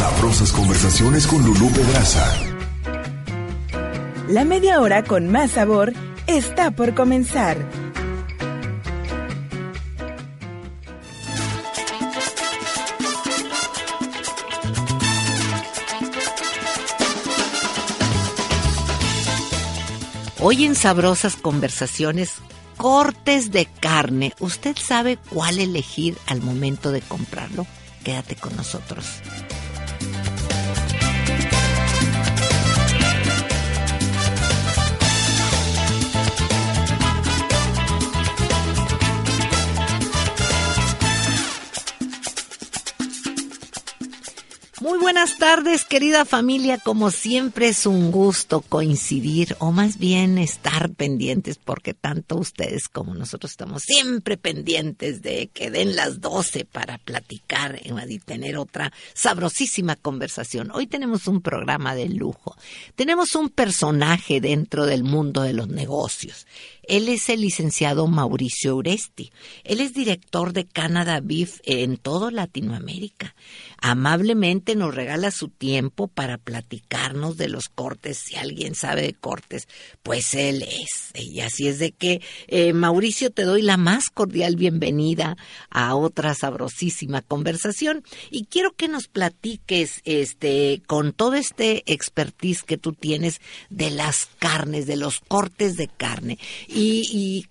Sabrosas conversaciones con Lulú Pedraza. La media hora con más sabor está por comenzar. Hoy en Sabrosas Conversaciones, cortes de carne. ¿Usted sabe cuál elegir al momento de comprarlo? Quédate con nosotros. Muy buenas tardes, querida familia. Como siempre es un gusto coincidir o más bien estar pendientes porque tanto ustedes como nosotros estamos siempre pendientes de que den las 12 para platicar y tener otra sabrosísima conversación. Hoy tenemos un programa de lujo. Tenemos un personaje dentro del mundo de los negocios. Él es el licenciado Mauricio Uresti. Él es director de Canada Beef en toda Latinoamérica. Amablemente nos regala su tiempo para platicarnos de los cortes. Si alguien sabe de cortes, pues él es. Y así es de que, eh, Mauricio, te doy la más cordial bienvenida a otra sabrosísima conversación. Y quiero que nos platiques, este, con todo este expertise que tú tienes de las carnes, de los cortes de carne.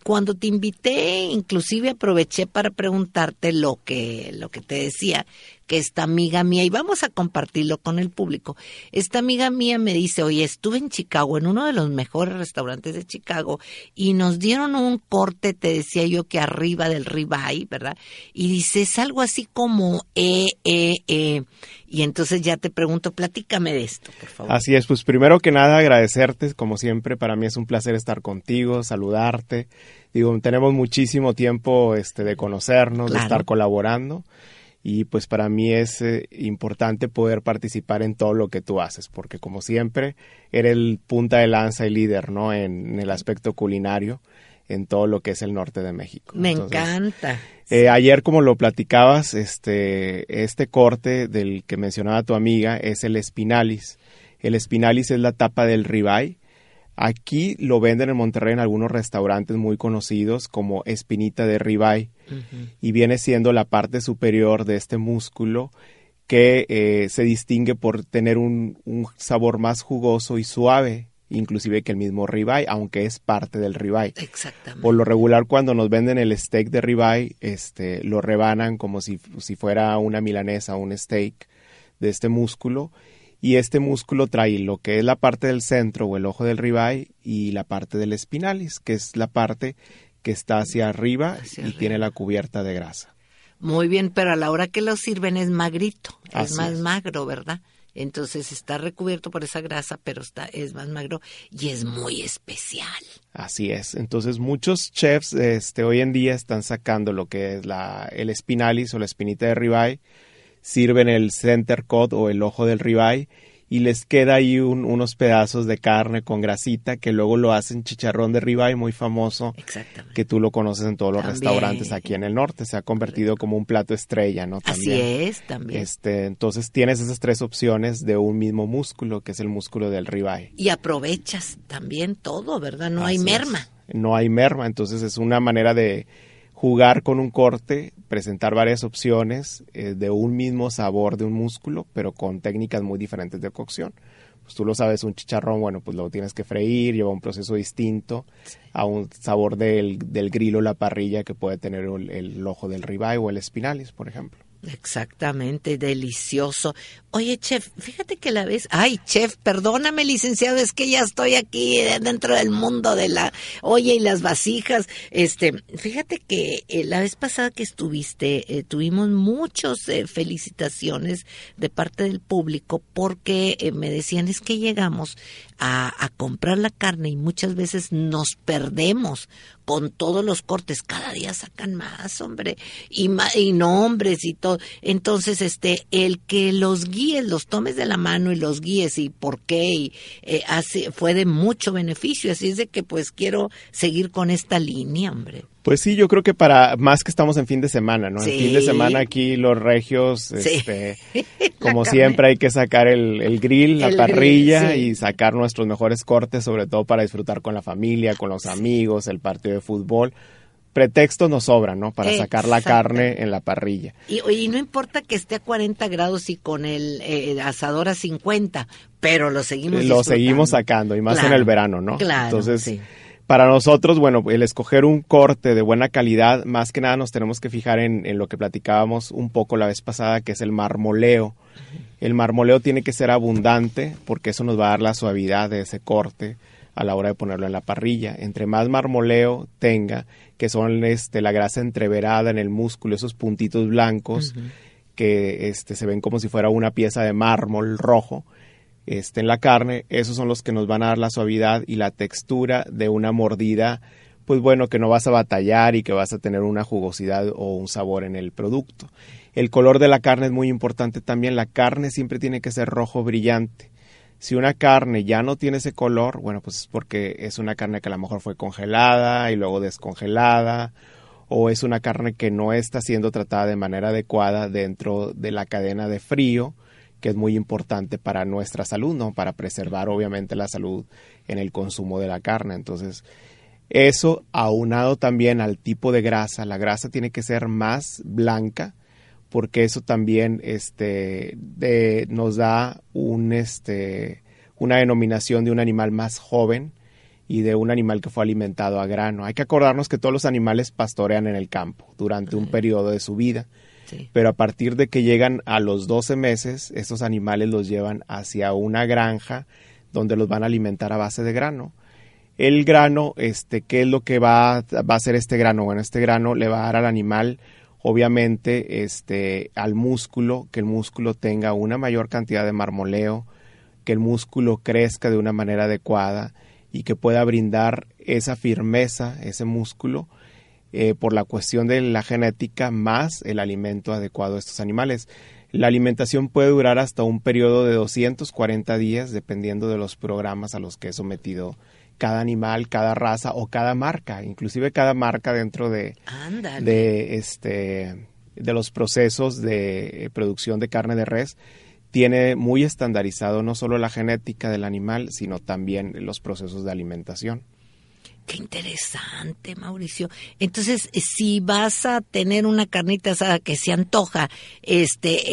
Cuando te invité, inclusive aproveché para preguntarte lo que, lo que te decía, que esta amiga mía, y vamos a compartirlo con el público, esta amiga mía me dice, oye, estuve en Chicago, en uno de los mejores restaurantes de Chicago, y nos dieron un corte, te decía yo que arriba del ribeye, ¿verdad? Y dice, es algo así como E, E, E. Y entonces ya te pregunto, platícame de esto, por favor. Así es, pues primero que nada agradecerte, como siempre, para mí es un placer estar contigo, saludarte. Digo, tenemos muchísimo tiempo este, de conocernos, de estar colaborando y pues para mí es eh, importante poder participar en todo lo que tú haces, porque como siempre, eres el punta de lanza y líder, ¿no? En, el aspecto culinario, en todo lo que es el norte de México. Me encanta. Eh, ayer, como lo platicabas, este, este corte del que mencionaba tu amiga es el espinalis. El espinalis es la tapa del ribeye Aquí lo venden en Monterrey en algunos restaurantes muy conocidos como espinita de ribeye y viene siendo la parte superior de este músculo que eh, se distingue por tener un, sabor más jugoso y suave inclusive que el mismo ribeye, aunque es parte del ribeye. Exactamente. Por lo regular, cuando nos venden el steak de ribeye, este, lo rebanan como si, si fuera una milanesa, un steak de este músculo, y este músculo trae lo que es la parte del centro o el ojo del ribeye y la parte del espinalis, que es la parte que está hacia arriba y tiene la cubierta de grasa. Muy bien, pero a la hora que lo sirven es magrito, es más magro, ¿verdad? Entonces está recubierto por esa grasa, pero está, es más magro y es muy especial. Así es. Entonces muchos chefs este, hoy en día están sacando lo que es la, el espinalis o la espinita de ribeye sirven el center cut o el ojo del ribeye y les queda ahí unos pedazos de carne con grasita que luego lo hacen chicharrón de ribeye muy famoso que tú lo conoces en todos los restaurantes aquí en el norte. Se ha convertido como un plato estrella no así es también. Este entonces tienes esas tres opciones de un mismo músculo que es el músculo del ribeye. Y aprovechas también todo verdad no hay merma. No hay merma entonces es una manera de jugar con un corte, presentar varias opciones eh, de un mismo sabor de un músculo, pero con técnicas muy diferentes de cocción. Pues tú lo sabes, un chicharrón, bueno, pues lo tienes que freír, lleva un proceso distinto a un sabor del, del grilo, la parrilla que puede tener el, ojo del ribeye o el espinalis, por ejemplo. Exactamente, delicioso. Oye, chef, fíjate que la vez, ay, chef, perdóname, licenciado, es que ya estoy aquí dentro del mundo de la oye y las vasijas. Este, fíjate que eh, la vez pasada que estuviste, eh, tuvimos muchas eh, felicitaciones de parte del público porque me decían es que llegamos a, a comprar la carne y muchas veces nos perdemos con todos los cortes, cada día sacan más, hombre, y, y nombres y todo. Entonces, este, el que los guíes, los tomes de la mano y los guíes y por qué, y, eh, fue de mucho beneficio. Así es de que, pues, quiero seguir con esta línea, hombre. Pues sí, yo creo que para más que estamos en fin de semana, ¿no? En fin de semana aquí los regios, este, como siempre hay que sacar el, grill, la parrilla y sacar nuestros mejores cortes, sobre todo para disfrutar con la familia, con los amigos, el partido de fútbol. Pretextos nos sobran, ¿no? Para sacar la carne en la parrilla. Y, no importa que esté a 40 grados y con el eh, asador a 50, pero lo seguimos Lo seguimos sacando, y más en el verano, ¿no? Claro, Entonces, para nosotros, bueno, el escoger un corte de buena calidad, más que nada nos tenemos que fijar en, en lo que platicábamos un poco la vez pasada, que es el marmoleo. El marmoleo tiene que ser abundante porque eso nos va a dar la suavidad de ese corte a la hora de ponerlo en la parrilla. Entre más marmoleo tenga, que son este, la grasa entreverada en el músculo, esos puntitos blancos que este, se ven como si fuera una pieza de mármol rojo este, en la carne, esos son los que nos van a dar la suavidad y la textura de una mordida, pues bueno, que no vas a batallar y que vas a tener una jugosidad o un sabor en el producto. El color de la carne es muy importante también, la carne siempre tiene que ser rojo brillante si una carne ya no tiene ese color, bueno, pues es porque es una carne que a lo mejor fue congelada y luego descongelada, o es una carne que no está siendo tratada de manera adecuada dentro de la cadena de frío, que es muy importante para nuestra salud, ¿no? Para preservar obviamente la salud en el consumo de la carne. Entonces, eso aunado también al tipo de grasa, la grasa tiene que ser más blanca, porque eso también este, nos da un, este, una denominación de un animal más joven y de un animal que fue alimentado a grano. Hay que acordarnos que todos los animales pastorean en el campo durante un periodo de su vida, pero a partir de que llegan a los 12 meses, estos animales los llevan hacia una granja donde los van a alimentar a base de grano. El grano, este, ¿qué es lo que va, va a hacer este grano? Bueno, este grano le va a dar al animal obviamente este al músculo, que el músculo tenga una mayor cantidad de marmoleo, que el músculo crezca de una manera adecuada y que pueda brindar esa firmeza, ese músculo, eh, por la cuestión de la genética más el alimento adecuado a estos animales. La alimentación puede durar hasta un periodo de 240 días dependiendo de los programas a los que he sometido cada animal, cada raza o cada marca, inclusive cada marca dentro de, de este de los procesos de producción de carne de res tiene muy estandarizado no solo la genética del animal, sino también los procesos de alimentación. Qué interesante, Mauricio. Entonces, si vas a tener una carnita asada que se antoja, este,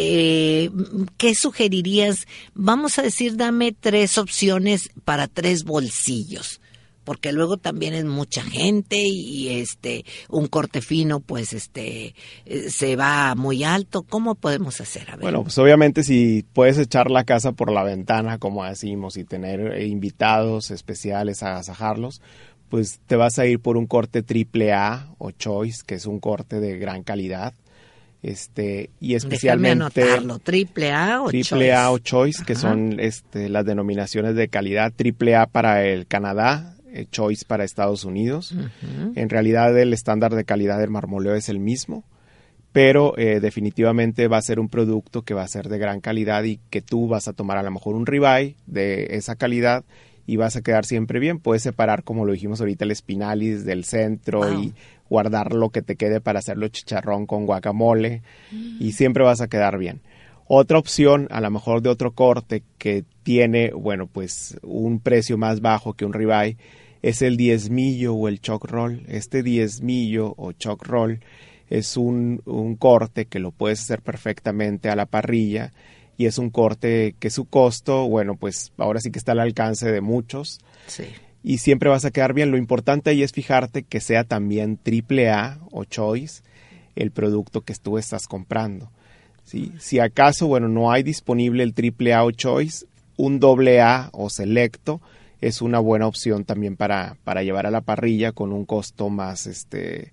eh, ¿qué sugerirías? Vamos a decir, dame tres opciones para tres bolsillos porque luego también es mucha gente y este un corte fino pues este eh, se va muy alto cómo podemos hacer bueno pues obviamente si puedes echar la casa por la ventana como decimos y tener invitados especiales a agasajarlos pues te vas a ir por un corte triple A o choice, que es un corte de gran calidad. Este, y especialmente triple A o triple A o choice, que son este, las denominaciones de calidad, triple A para el Canadá, eh, choice para Estados Unidos. En realidad el estándar de calidad del marmoleo es el mismo, pero eh, definitivamente va a ser un producto que va a ser de gran calidad y que tú vas a tomar a lo mejor un ribeye de esa calidad y vas a quedar siempre bien. Puedes separar, como lo dijimos ahorita, el espinalis del centro y guardar lo que te quede para hacerlo chicharrón con guacamole mm. y siempre vas a quedar bien. Otra opción, a lo mejor de otro corte que tiene, bueno, pues un precio más bajo que un ribeye, es el diezmillo o el choc roll. Este diezmillo o choc roll es un, un corte que lo puedes hacer perfectamente a la parrilla y es un corte que su costo, bueno, pues ahora sí que está al alcance de muchos. Sí. Y siempre vas a quedar bien. Lo importante ahí es fijarte que sea también triple A o choice el producto que tú estás comprando. ¿sí? Si acaso, bueno, no hay disponible el triple A o choice, un doble A o selecto es una buena opción también para, para llevar a la parrilla con un costo más, este,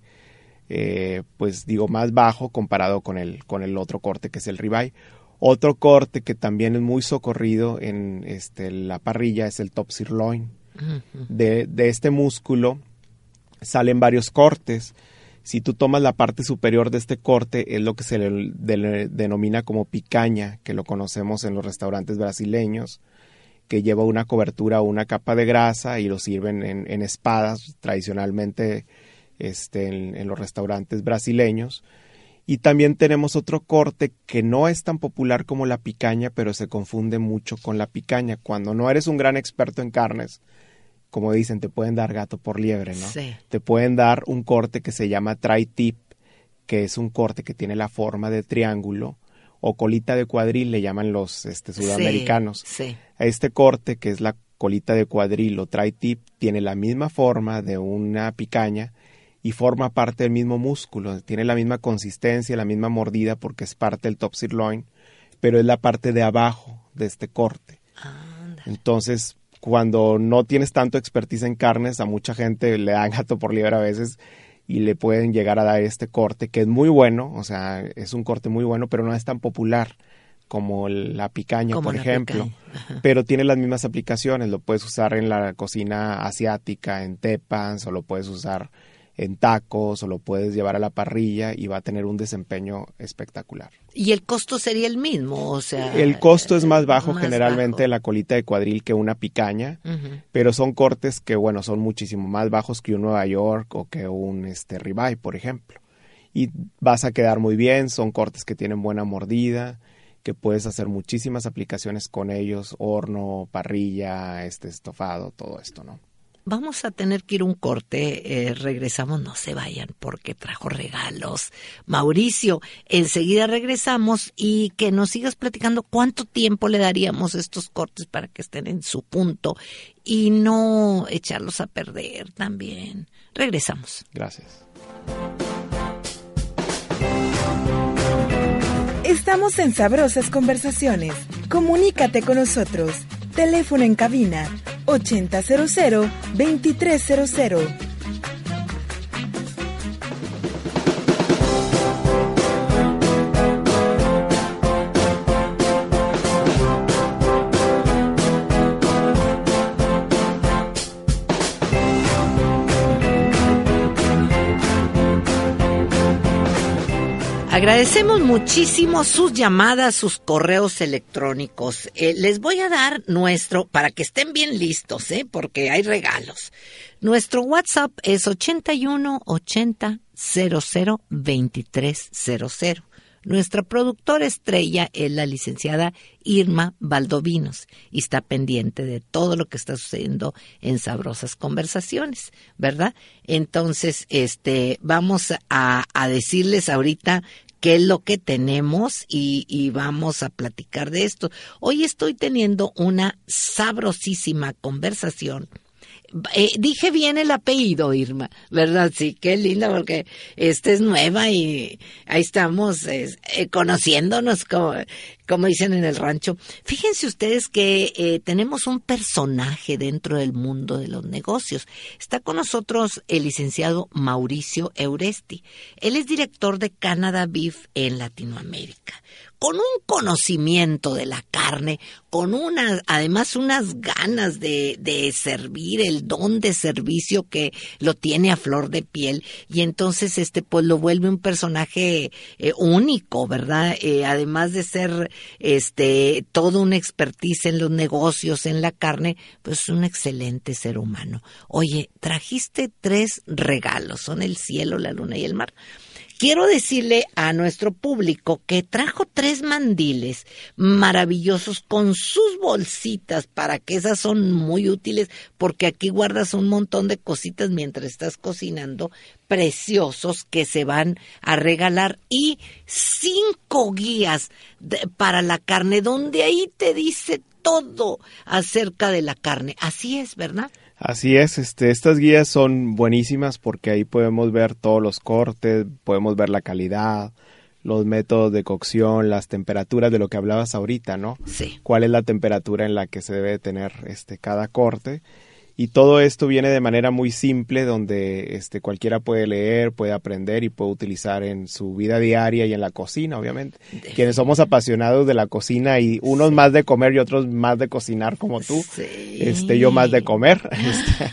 eh, pues digo, más bajo comparado con el, con el otro corte que es el ribeye otro corte que también es muy socorrido en este, la parrilla es el top sirloin. de, este músculo salen varios cortes. Si tú tomas la parte superior de este corte, es lo que se le, denomina como picaña, que lo conocemos en los restaurantes brasileños, que lleva una cobertura o una capa de grasa y lo sirven en, en espadas tradicionalmente este, en, en los restaurantes brasileños. Y también tenemos otro corte que no es tan popular como la picaña, pero se confunde mucho con la picaña. Cuando no eres un gran experto en carnes, como dicen, te pueden dar gato por liebre, ¿no? Sí. Te pueden dar un corte que se llama tri-tip, que es un corte que tiene la forma de triángulo, o colita de cuadril, le llaman los este, sudamericanos. Sí. Este corte, que es la colita de cuadril o tri-tip, tiene la misma forma de una picaña y forma parte del mismo músculo, tiene la misma consistencia, la misma mordida porque es parte del top sirloin, pero es la parte de abajo de este corte. Entonces, cuando no tienes tanto expertise en carnes, a mucha gente le dan gato por liebre a veces y le pueden llegar a dar este corte que es muy bueno, o sea, es un corte muy bueno, pero no es tan popular como la picaña, Como por ejemplo, picaña, pero tiene las mismas aplicaciones, lo puedes usar en la cocina asiática, en tepans, o lo puedes usar en tacos, o lo puedes llevar a la parrilla y va a tener un desempeño espectacular. Y el costo sería el mismo, o sea. El costo es más bajo más generalmente bajo. de la colita de cuadril que una picaña, pero son cortes que, bueno, son muchísimo más bajos que un Nueva York o que un este, ribeye, por ejemplo. Y vas a quedar muy bien, son cortes que tienen buena mordida, que puedes hacer muchísimas aplicaciones con ellos, horno, parrilla, este estofado, todo esto, ¿no? Vamos a tener que ir un corte, eh, regresamos, no se vayan porque trajo regalos. Mauricio, enseguida regresamos y que nos sigas platicando cuánto tiempo le daríamos a estos cortes para que estén en su punto y no echarlos a perder también. Regresamos. Gracias. Estamos en Sabrosas Conversaciones. Comunícate con nosotros. Teléfono en cabina 8000-2300. Agradecemos muchísimo sus llamadas, sus correos electrónicos. Eh, les voy a dar nuestro, para que estén bien listos, ¿eh? porque hay regalos. Nuestro WhatsApp es 81 80 00 2300. Nuestra productora estrella es la licenciada Irma Valdovinos y está pendiente de todo lo que está sucediendo en sabrosas conversaciones, ¿verdad? Entonces, este, vamos a, a decirles ahorita qué es lo que tenemos y, vamos a platicar de esto. Hoy estoy teniendo una sabrosísima conversación eh, dije bien el apellido, Irma, ¿verdad? Sí, qué linda, porque esta es nueva y ahí estamos eh, conociéndonos, como, como dicen en el rancho. Fíjense ustedes que eh, tenemos un personaje dentro del mundo de los negocios. Está con nosotros el licenciado Mauricio Euresti. Él es director de Canada Beef en Latinoamérica con un conocimiento de la carne, con unas, además unas ganas de, de servir, el don de servicio que lo tiene a flor de piel, y entonces este pues lo vuelve un personaje eh, único, ¿verdad? Eh, además de ser este todo un expertise en los negocios, en la carne, pues un excelente ser humano. Oye, trajiste tres regalos, son el cielo, la luna y el mar. Quiero decirle a nuestro público que trajo tres mandiles maravillosos con sus bolsitas para que esas son muy útiles porque aquí guardas un montón de cositas mientras estás cocinando preciosos que se van a regalar y cinco guías de- para la carne donde ahí te dice todo acerca de la carne. Así es, ¿verdad? Así es, este, estas guías son buenísimas porque ahí podemos ver todos los cortes, podemos ver la calidad, los métodos de cocción, las temperaturas de lo que hablabas ahorita, ¿no? Sí. Cuál es la temperatura en la que se debe tener este cada corte y todo esto viene de manera muy simple donde este cualquiera puede leer, puede aprender y puede utilizar en su vida diaria y en la cocina, obviamente. Quienes somos apasionados de la cocina y unos más de comer y otros más de cocinar como tú. Sí. Este yo más de comer. este,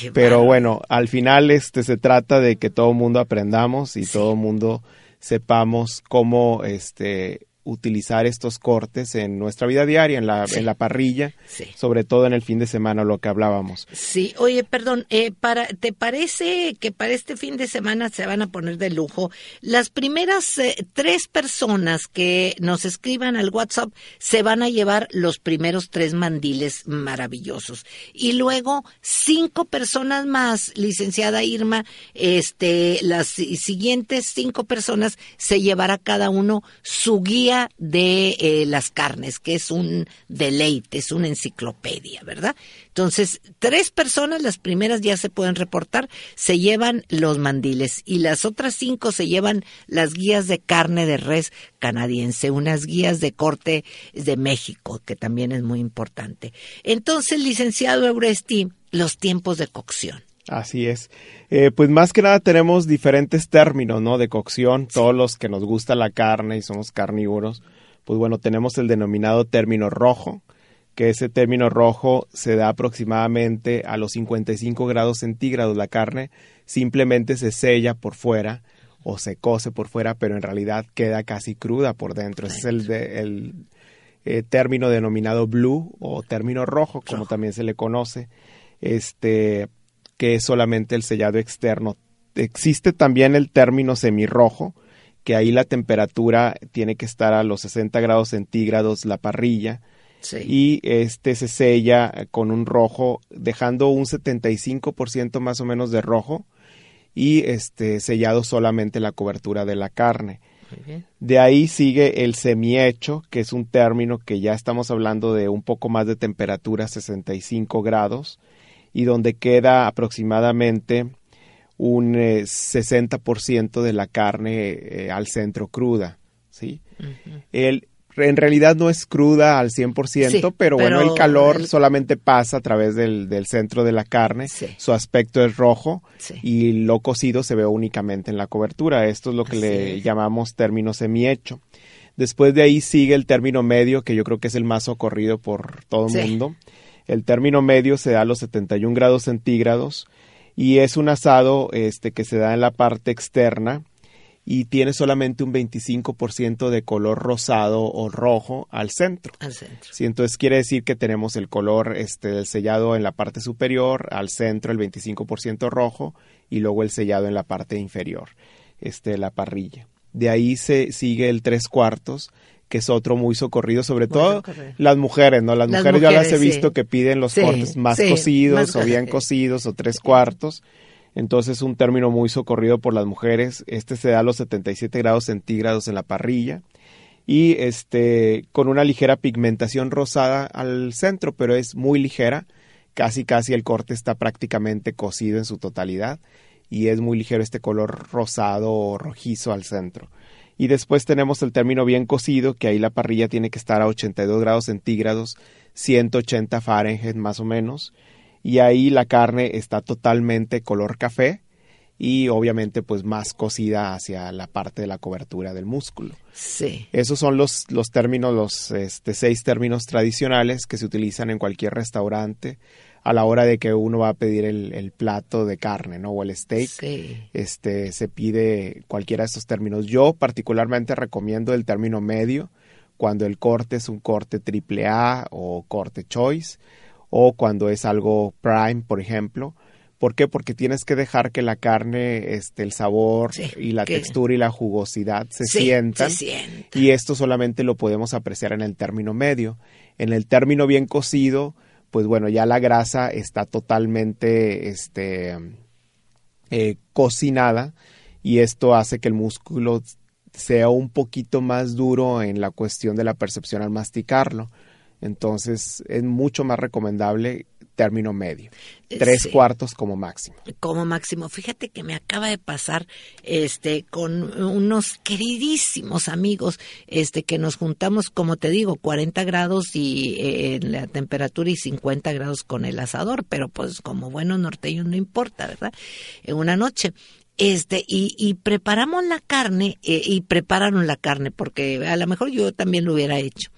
Qué pero bueno, al final este se trata de que todo mundo aprendamos y todo mundo sepamos cómo este utilizar estos cortes en nuestra vida diaria, en la, en la parrilla, Sí. sobre todo en el fin de semana, lo que hablábamos. Sí, oye, perdón, eh, para, ¿te parece que para este fin de semana se van a poner de lujo? Las primeras eh, tres personas que nos escriban al WhatsApp se van a llevar los primeros tres mandiles maravillosos. Y luego cinco personas más, licenciada Irma, este, las si- siguientes cinco personas se llevará cada uno su guía de eh, las carnes, que es un deleite, es una enciclopedia, ¿verdad? Entonces, tres personas, las primeras ya se pueden reportar, se llevan los mandiles y las otras cinco se llevan las guías de carne de res canadiense, unas guías de corte de México, que también es muy importante. Entonces, licenciado Euresti, los tiempos de cocción. Así es. Eh, pues más que nada tenemos diferentes términos, ¿no? De cocción. Todos los que nos gusta la carne y somos carnívoros, pues bueno, tenemos el denominado término rojo, que ese término rojo se da aproximadamente a los 55 grados centígrados. La carne simplemente se sella por fuera o se cose por fuera, pero en realidad queda casi cruda por dentro. Ese es el, de- el eh, término denominado blue o término rojo, como Rojo. también se le conoce. Este que es solamente el sellado externo. Existe también el término semirrojo, que ahí la temperatura tiene que estar a los 60 grados centígrados la parrilla Sí. y este se sella con un rojo dejando un 75% más o menos de rojo y este sellado solamente la cobertura de la carne. Muy bien. De ahí sigue el semihecho, que es un término que ya estamos hablando de un poco más de temperatura, 65 grados, y donde queda aproximadamente un eh, 60% de la carne eh, al centro cruda, ¿sí? El, en realidad no es cruda al 100%, Sí, pero, bueno, el calor el- solamente pasa a través del, del centro de la carne, Sí. su aspecto es rojo Sí. y lo cocido se ve únicamente en la cobertura. Esto es lo que Así le es. llamamos término semihecho. Después de ahí sigue el término medio, que yo creo que es el más socorrido por todo el mundo. El término medio se da a los 71 grados centígrados y es un asado este, que se da en la parte externa y tiene solamente un 25% de color rosado o rojo al centro. Al centro. Sí, entonces quiere decir que tenemos el color este, del sellado en la parte superior, al centro el 25% rojo y luego el sellado en la parte inferior, este, la parrilla. De ahí se sigue el tres cuartos, que es otro muy socorrido, sobre Muy todo socorrido. las mujeres, ¿no? Las, Las mujeres, yo las he visto sí. que piden los Sí, cortes más sí, cocidos más o bien co- cocidos o tres cuartos. Entonces un término muy socorrido por las mujeres. Este se da a los 77 grados centígrados en la parrilla y este con una ligera pigmentación rosada al centro, pero es muy ligera, casi casi el corte está prácticamente cocido en su totalidad y es muy ligero este color rosado o rojizo al centro. Y después tenemos el término bien cocido, que ahí la parrilla tiene que estar a 82 grados centígrados, 180 Fahrenheit más o menos, y ahí la carne está totalmente color café y obviamente pues más cocida hacia la parte de la cobertura del músculo. Sí. Esos son los, los términos, los este, seis términos tradicionales que se utilizan en cualquier restaurante a la hora de que uno va a pedir el, el plato de carne, ¿no? O el steak. Sí. Este, se pide cualquiera de estos términos. Yo particularmente recomiendo el término medio cuando el corte es un corte triple A o corte choice o cuando es algo prime, por ejemplo. ¿Por qué? Porque tienes que dejar que la carne, este, el sabor Sí, y la que- textura y la jugosidad se Sí, sientan. se sientan. Y esto solamente lo podemos apreciar en el término medio. En el término bien cocido, pues bueno, ya la grasa está totalmente este, eh, cocinada y esto hace que el músculo sea un poquito más duro en la cuestión de la percepción al masticarlo. Entonces es mucho más recomendable término medio. Tres Sí. cuartos como máximo. como máximo. Fíjate que me acaba de pasar este con unos queridísimos amigos este que nos juntamos, como te digo, 40 grados y eh, en la temperatura y 50 grados con el asador, pero pues como buenos norteños no importa, ¿verdad? En una noche. Este, y, y preparamos la carne, eh, y prepararon la carne, porque a lo mejor yo también lo hubiera hecho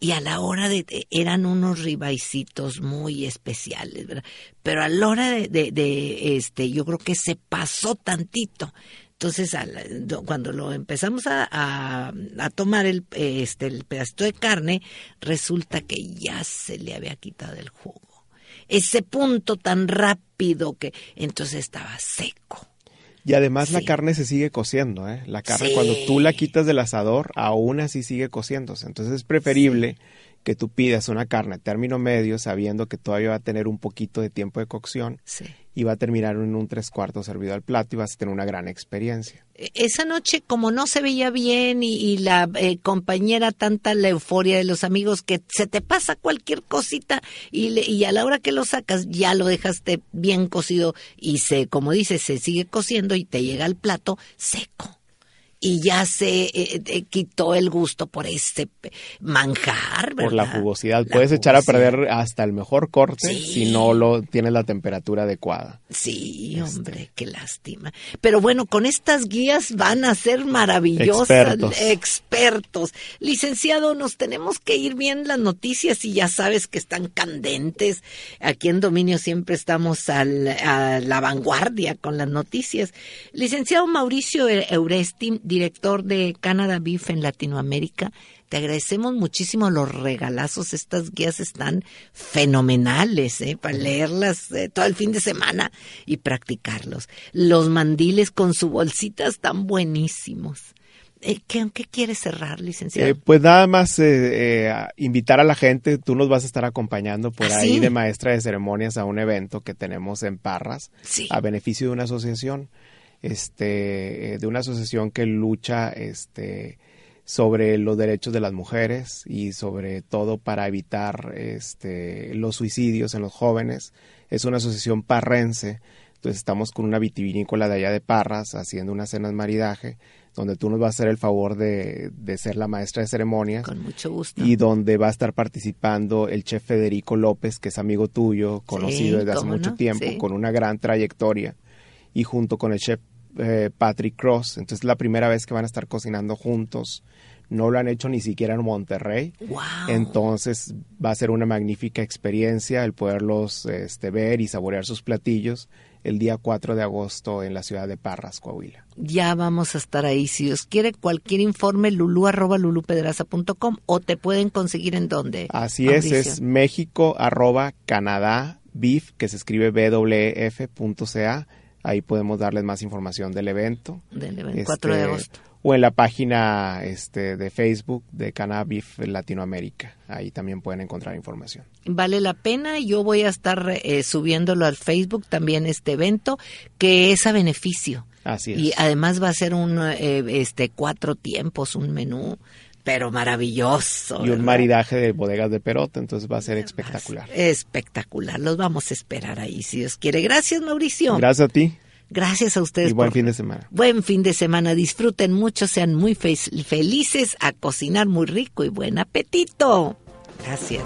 y a la hora de, de- eran unos ribaicitos muy especiales, ¿verdad? Pero a la hora de, de, este, yo creo que se pasó tantito Entonces, cuando lo empezamos a, tomar el, este, el pedacito de carne, resulta que ya se le había quitado el jugo. Ese punto tan rápido que entonces estaba seco. Y además la carne se sigue cociendo, ¿eh? La carne cuando tú la quitas del asador, aún así sigue cociéndose. Entonces es preferible que tú pidas una carne a término medio sabiendo que todavía va a tener un poquito de tiempo de cocción y va a terminar en un tres cuartos servido al plato y vas a tener una gran experiencia. E, esa noche, como no se veía bien y, la eh, compañera tanta la euforia de los amigos que se te pasa cualquier cosita y, y a la hora que lo sacas ya lo dejaste bien cocido y se, como dices, se sigue cociendo y te llega al plato seco y ya se eh, eh, quitó el gusto por ese manjar, ¿verdad? Por la jugosidad. Puedes echar a perder hasta el mejor corte si no lo tienes la temperatura adecuada. Sí, este. hombre, qué lástima. Pero bueno, con estas guías van a ser maravillosas. Expertos. Licenciado, nos tenemos que ir bien las noticias y ya sabes que están candentes. Aquí en Dominio siempre estamos a la vanguardia con las noticias. Licenciado Mauricio Euresti, director de Canada Beef en Latinoamérica. Te agradecemos muchísimo los regalazos. Estas guías están fenomenales ¿eh? para leerlas eh, todo el fin de semana y practicarlos. Los mandiles con su bolsita están buenísimos. Eh, ¿Qué, ¿Qué quieres cerrar, licenciado? Eh, pues nada más eh, invitar a la gente, tú nos vas a estar acompañando por ¿Ah, ahí de maestra de ceremonias a un evento que tenemos en Parras a beneficio de una asociación este, eh, de una asociación que lucha este, sobre los derechos de las mujeres y sobre todo para evitar este, los suicidios en los jóvenes. Es una asociación parrense, entonces estamos con una vitivinícola de allá de Parras haciendo unas cenas maridaje donde tú nos vas a hacer el favor de, ser la maestra de ceremonias. Con mucho gusto. Y donde va a estar participando el chef Federico López, que es amigo tuyo, conocido desde hace mucho tiempo, con una gran trayectoria y junto con el chef eh, Patrick Cross. Entonces es la primera vez que van a estar cocinando juntos. No lo han hecho ni siquiera en Monterrey. Entonces va a ser una magnífica experiencia el poderlos este, ver y saborear sus platillos el día 4 de agosto en la ciudad de Parras, Coahuila. Ya vamos a estar ahí. Si os quiere cualquier informe, lulu arroba lulupedraza.com o te pueden conseguir en dónde. Así es, es México arroba Canadá BIF, que se escribe bwf.ca Ahí podemos darles más información del evento. Del evento, 4 de este, agosto. O en la página este, de Facebook de Cannabis Latinoamérica. Ahí también pueden encontrar información. Vale la pena. Yo voy a estar eh, subiéndolo al Facebook también este evento, que es a beneficio. Así es. Y además va a ser un eh, este cuatro tiempos, un menú pero maravilloso. Y un maridaje de bodegas de Perota, entonces va a ser espectacular. Espectacular, los vamos a esperar ahí, si Dios quiere. Gracias, Mauricio. Gracias a ti. Gracias a ustedes. Y buen fin de semana. Buen fin de semana. Disfruten mucho, sean muy felices a cocinar muy rico y buen apetito. Gracias.